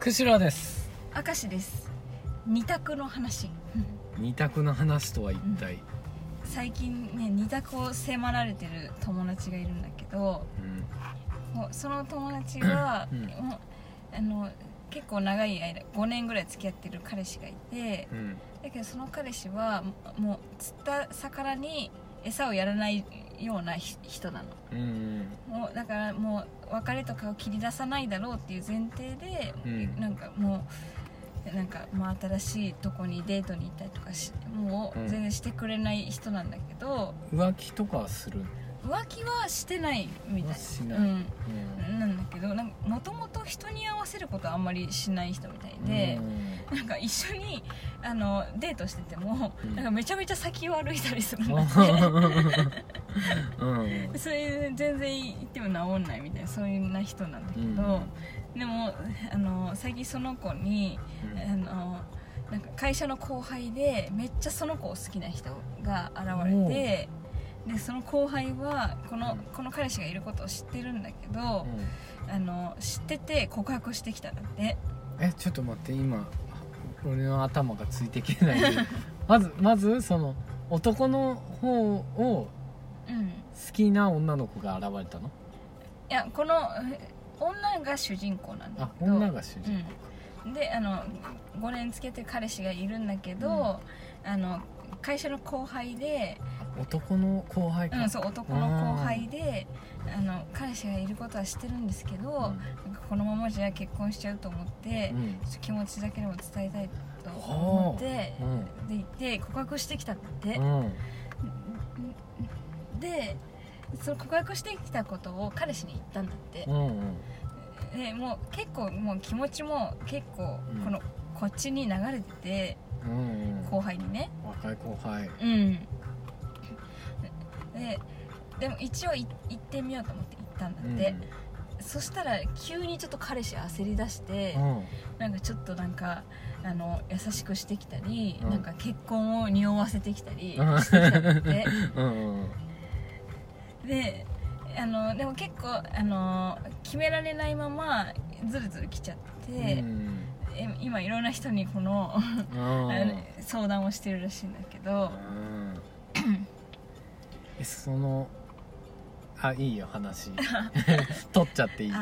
釧路です。明石です。二択の話。二択の話とは一体、最近ね二択を迫られてる友達がいるんだけどもうその友達が、うん。もうあの結構長い間5年ぐらい付き合ってる彼氏がいてうん。うんだけどその彼氏はもう釣った魚に餌をやらないようなひ人なの。うんもうだからもう別れとかを切り出さないだろうっていう前提で、うん。なんかもうなんかもう新しいとこにデートに行ったりとかしもうん。う全然してくれない人なんだけど、浮気とかはする？浮気はしてないみたいしない。うん。なんだけどもともと人に合わせることはあんまりしない人みたいで、なんか一緒にあのデートしてても、うん。なんかめちゃめちゃ先を歩いたりするんうだんって それで全然行っても治んないみたいなそういうな人なんだけど、でもあの最近その子に、あのなんか会社の後輩でめっちゃその子を好きな人が現れてでその後輩はこのこの彼氏がいることを知ってるんだけど、あの知ってて告白してきたんだって。えちょっと待って今俺の頭がついていけない。まずまずその男の方をうん好きな女の子が現れたの？いやこのえ女が主人公なんだあけど。女が主人うん、であの5年付き合ってる彼氏がいるんだけど、あの会社の後輩で、公男の後輩か、うん、そう男の後輩であの彼氏がいることは知ってるんですけど、なんかこのままじゃ結婚しちゃうと思って、うん。ちょっと気持ちだけでも伝えたいと思ってう、ん。で言って告白してきたって、うんでその告白してきたことを彼氏に言ったんだって。う、んうん。でもう結構もう気持ちも結構うん。この、こっちに流れててうんうん。後輩にね。若い後輩。うん。ででも一応い行ってみようと思って行ったんだって、そしたら急にちょっと彼氏焦り出して、うん。なんかちょっとなんかあの優しくしてきたり、うん。なんか結婚を匂わせてきたりうん。してきたんだって。うんうんであのでも結構あの決められないままずるずる来ちゃって、うん。え今いろんな人にこの 相談をしてるらしいんだけど、うん。えそのあいいよ話。取っちゃっていい。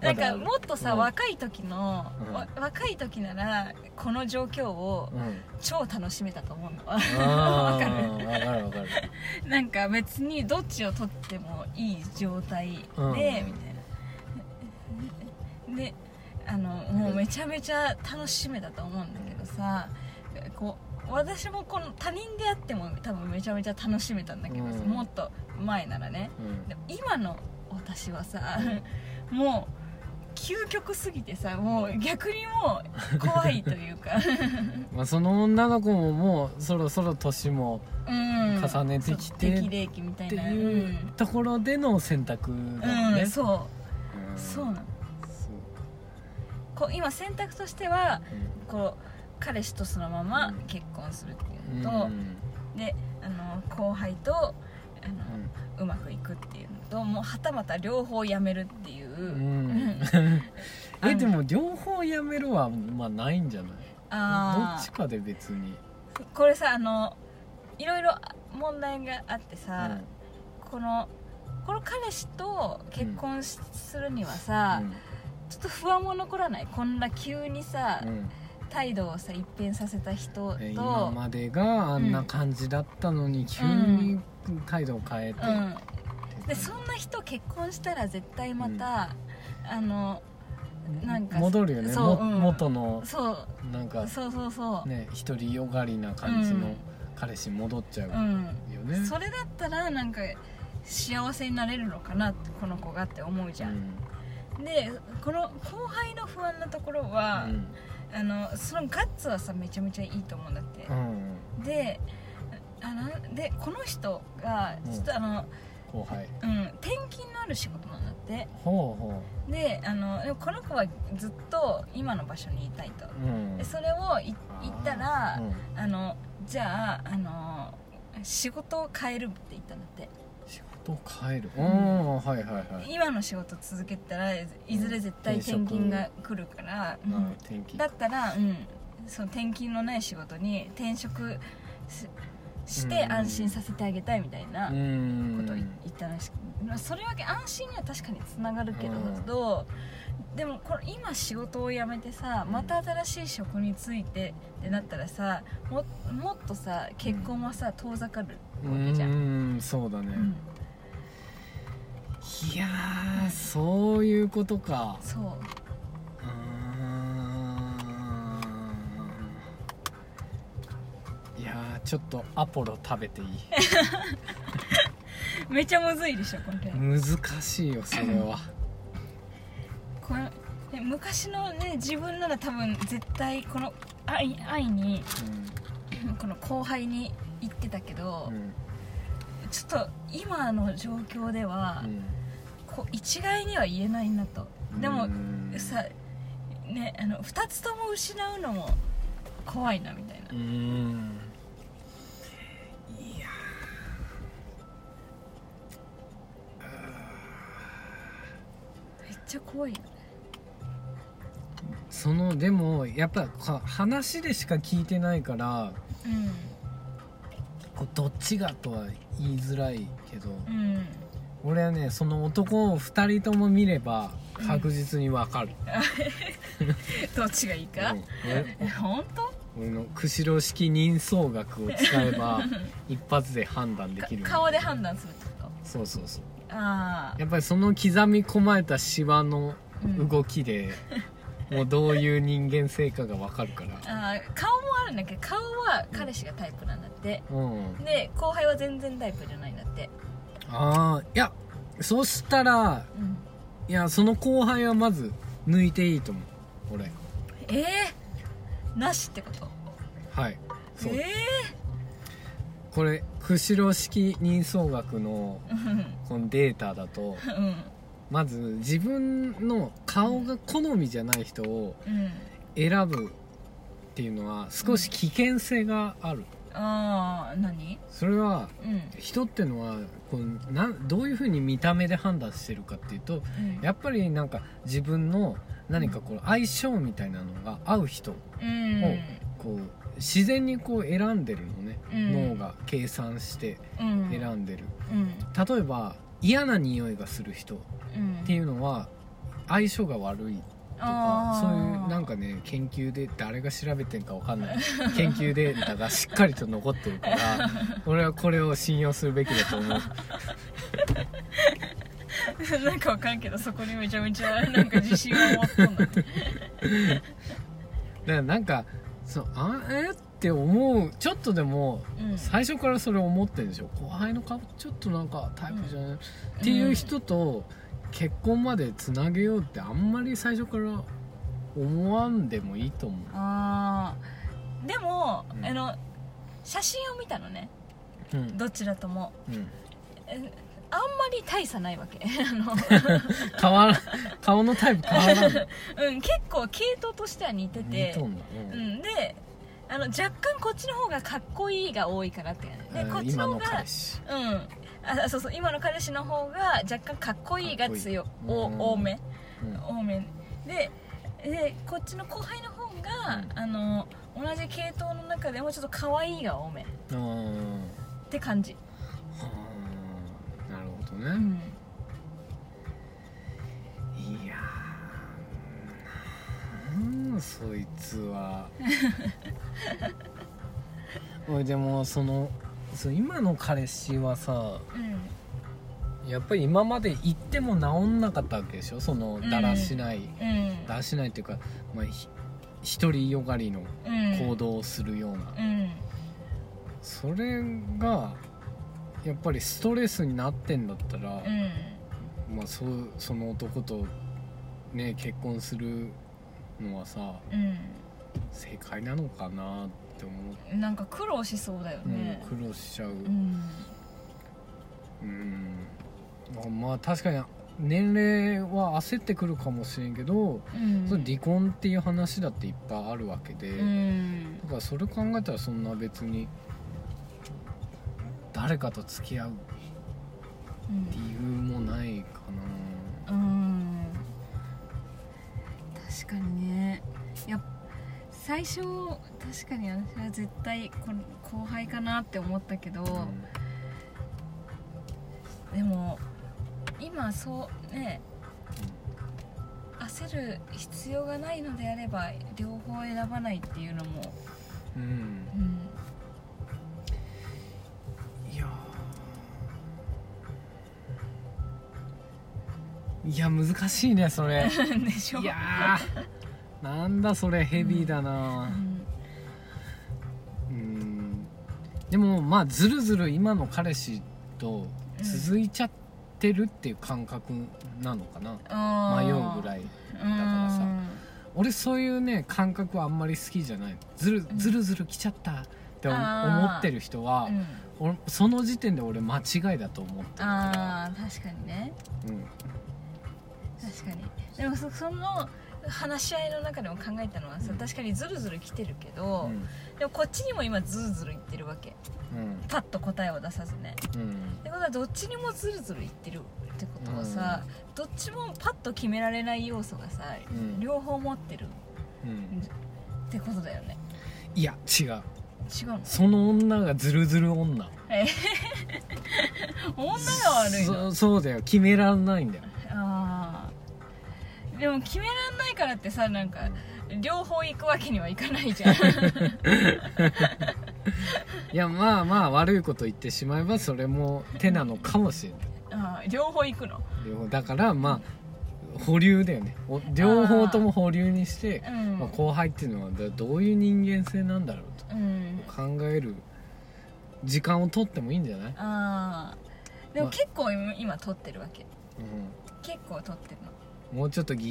なんかもっとさ、うん。若い時の、うん。わ若い時ならこの状況をうん。超楽しめたと思うの。あ わかる？ーわかるわかる。なんか別にどっちを取ってもいい状態で、うん。みたいな。であのもうめちゃめちゃ楽しめたと思うんだけどさこう私もこの他人であっても多分めちゃめちゃ楽しめたんだけどさ、うん。もっと前ならね。うん。でも今の私はさ もう究極すぎてさもう逆にもう怖いというか。まあその女の子ももうそろそろ年もうん。重ねてきてそう適齢期みたっていないうところでの選択だもんね、うん、そう。うん。そうなのそうこう今選択としてはうこう彼氏とそのままうん。結婚するっていんうのと、うん。であの後輩とあの、うまくいくっていうのともうはたまた両方やめるっていう、うん。えでも両方やめるはまあないんじゃない？どあっちかで別に、あこれさあのいろいろ問題があってさ、このこの彼氏と結婚しするにはさ、ちょっと不安も残らない？こんな急にさ、うんうん態度をさ一変させた人えと今までがあんな感じだったのに急に態度を変えて、うん、でそんな人結婚したら絶対また、あのなんか戻るよね。もそううん。元のそう。なんかそうそうそう、ね独りよがりな感じのうん。彼氏戻っちゃうようん。ね、それだったらなんか幸せになれるのかなってこの子がって思うじゃん、でこの後輩の不安なところは、うんあのそのガッツはさめちゃめちゃいいと思うんだって。う、ん。であのでこの人がちょっとあの、後輩。うん、転勤のある仕事なんだって。ほうほであのでもこの子はずっと今の場所にいたいと。ううん。でそれをい言ったらうん。あのじゃああの仕事を変えるって言ったんだって仕事事を変える。ああ、はいはいはい。今の仕事続けたらいずれ絶対転勤が来るから、うん。あ転勤だったら、うん、その転勤のない仕事に転職ししてうん。安心させてあげたいみたいなことを言ったらしく、まあ、それだけ安心には確かにつながるけど、でもこれ今仕事を辞めてさまた新しい職についてってなったらさももっとさ結婚はさ遠ざかるうわけじゃん。ーんそうだね、うん。いやーそういうことか。そう。うーん。いやーちょっとアポロ食べていい？めちゃむずいでしょこれ、難しいよそれはこれね昔のね自分なら多分絶対この愛愛にこの後輩に言ってたけど、うん。うんちょっと今の状況では、うん。こう一概には言えないなと。でもうんさねあの2つとも失うのも怖いなみたいな。うーん。いやめっちゃ怖いよねそのでもやっぱか話でしか聞いてないからこうどっちがとは言いづらいけどうん。うん俺はねその男を2人とも見れば確実に分かる、どっちがいいか、本当？俺の釧路式人相学を使えば 一発で判断できるか顔で判断するってこそうそうそう。とあやっぱりその刻み込まれたシワのあ、うん。動きで、もうどういう人間性かが分かるから。あー顔もあるんだけど顔は彼氏がタイプなんだって、うん。で後輩は全然タイプじゃないんだって。ああいやそしたらうん。いやその後輩はまず抜いていいと思う。俺。えー、なしってこと？はい。そう、えこれ釧路式人相学のえー、このデータだとうんうんまず自分の顔が好みじゃない人をうん選ぶっていうのは少し危険性がある、ああ何？それはうん。人ってのはこうなんどういうふうに見た目で判断してるかっていうとうん。やっぱりなんか自分の何かこう相性みたいなのが合う人うん。こう自然にこう選んでるのね、うん。脳が計算してうん。選んでる、うん。例えば嫌な匂いがする人っうん。ていうのは相性が悪いとかそういうなんかね研究で誰が調べてんかわかんない。研究データがしっかりと残ってるから 俺はこれを信用するべきだと思う。なんかわかんけどそこにめちゃめちゃなんか自信を持っとんだってだからなんかそうあえって思うちょっとでもうん。最初からそれ思ってるんでしょ。後輩の顔ちょっとなんかタイプじゃない、っていう人と結婚までつなげようってあんまり最初から思わんでもいいと思う。ああでも、うん。あの写真を見たのね。うん。どちらとも。うん。えあんまり大差ないわけ。あ変わら顔のタイプ変わらんの、うん、結構系統としては似てて。似とんだ、ううんん、であの若干こっちの方がかっこいいが多いかなって感じ。でうんこっち今のの方がうん。あそうそう今の彼氏の方が若干かっこいいが強い。多め。うん。多め。ででこっちの後輩の方が、うん。あの同じ系統の中でもちょっと可愛いが多め。って感じ、はあなるほどね、そいつは。おいでもそのそう今の彼氏はさやっぱり今まで行っても治んなかったわけでしょ？そのだらしない、うん。うんだらしないっていうか、まあ、ひ独りよがりのうん。行動をするような、うん。それがやっぱりストレスになってんだったら、うん。まあ、そうその男とね結婚するのはさうん正解なのかなって思う、なんか苦労しそうだよね。うん、苦労しちゃう。うん。うん。まあまあ確かに年齢は焦ってくるかもしれんけど、うん。それ離婚っていう話だっていっぱいあるわけで、うん。だからそれ考えたらそんな別に誰かと付き合う理由もないかうん確かにね。いや最初確かに私は絶対この後輩かなって思ったけど、な、でも今そうね焦る必要がないのであれば両方選ばないっていうのも、うん、うんいや難しいねそれ。でしょ。いやーなんだそれヘビーだうなん。うん。でもまあずるずる今の彼氏と続いちゃってるっていう感覚なのかな、迷うぐらいだからさ。俺そういうね感覚はあんまり好きじゃない。ずるうん。ずるずる来ちゃった。って思ってる人は、うん。俺その時点で俺間違いだと思ってるかああ確かにね。ら、うん確かに。でもそその話し合いの中でも考えたのはさ、うん。確かにずるずる来てるけど、うん。でもこっちにも今ずるずる言ってるわけ。うん。パッと答えを出さずね。うん。ってことはどっちにもずるずる言ってるってことはさ、どっちもパッと決められない要素がさ、うん。両方持ってるうん。ってことだよね。いや違う。違うの？その女がずるずる女。え女が悪いの？そそうだよ。決めらんないんだよ。ああでも決めらんないからってさなんか両方行くわけにはいかないじゃん。いやまあまあ悪いこと言ってしまえばそれも手なのかもしれない。あー両方行くの？両方だからまあ保留だよね。お両方とも保留にしてうん、まあ、後輩っていうのはどどういう人間性なんだろううん。と考える時間を取ってもいいんじゃない、ああでもまあ。結構今今撮ってるわけ。う結構撮ってるの。ん、もうちょっと